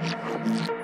thank you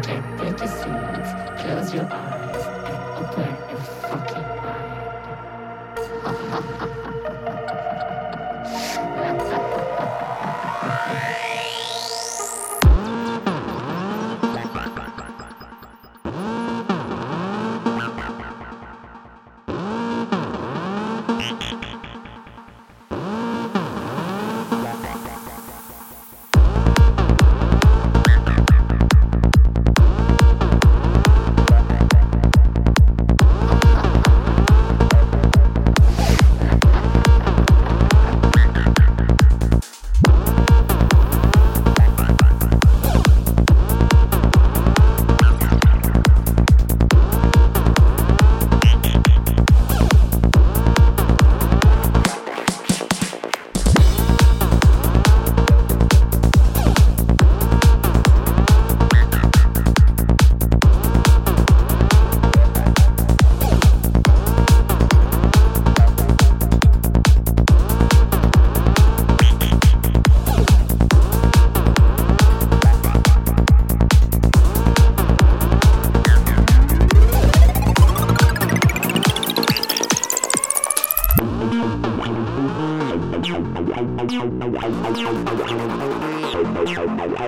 detect the dissonance. Close your eyes.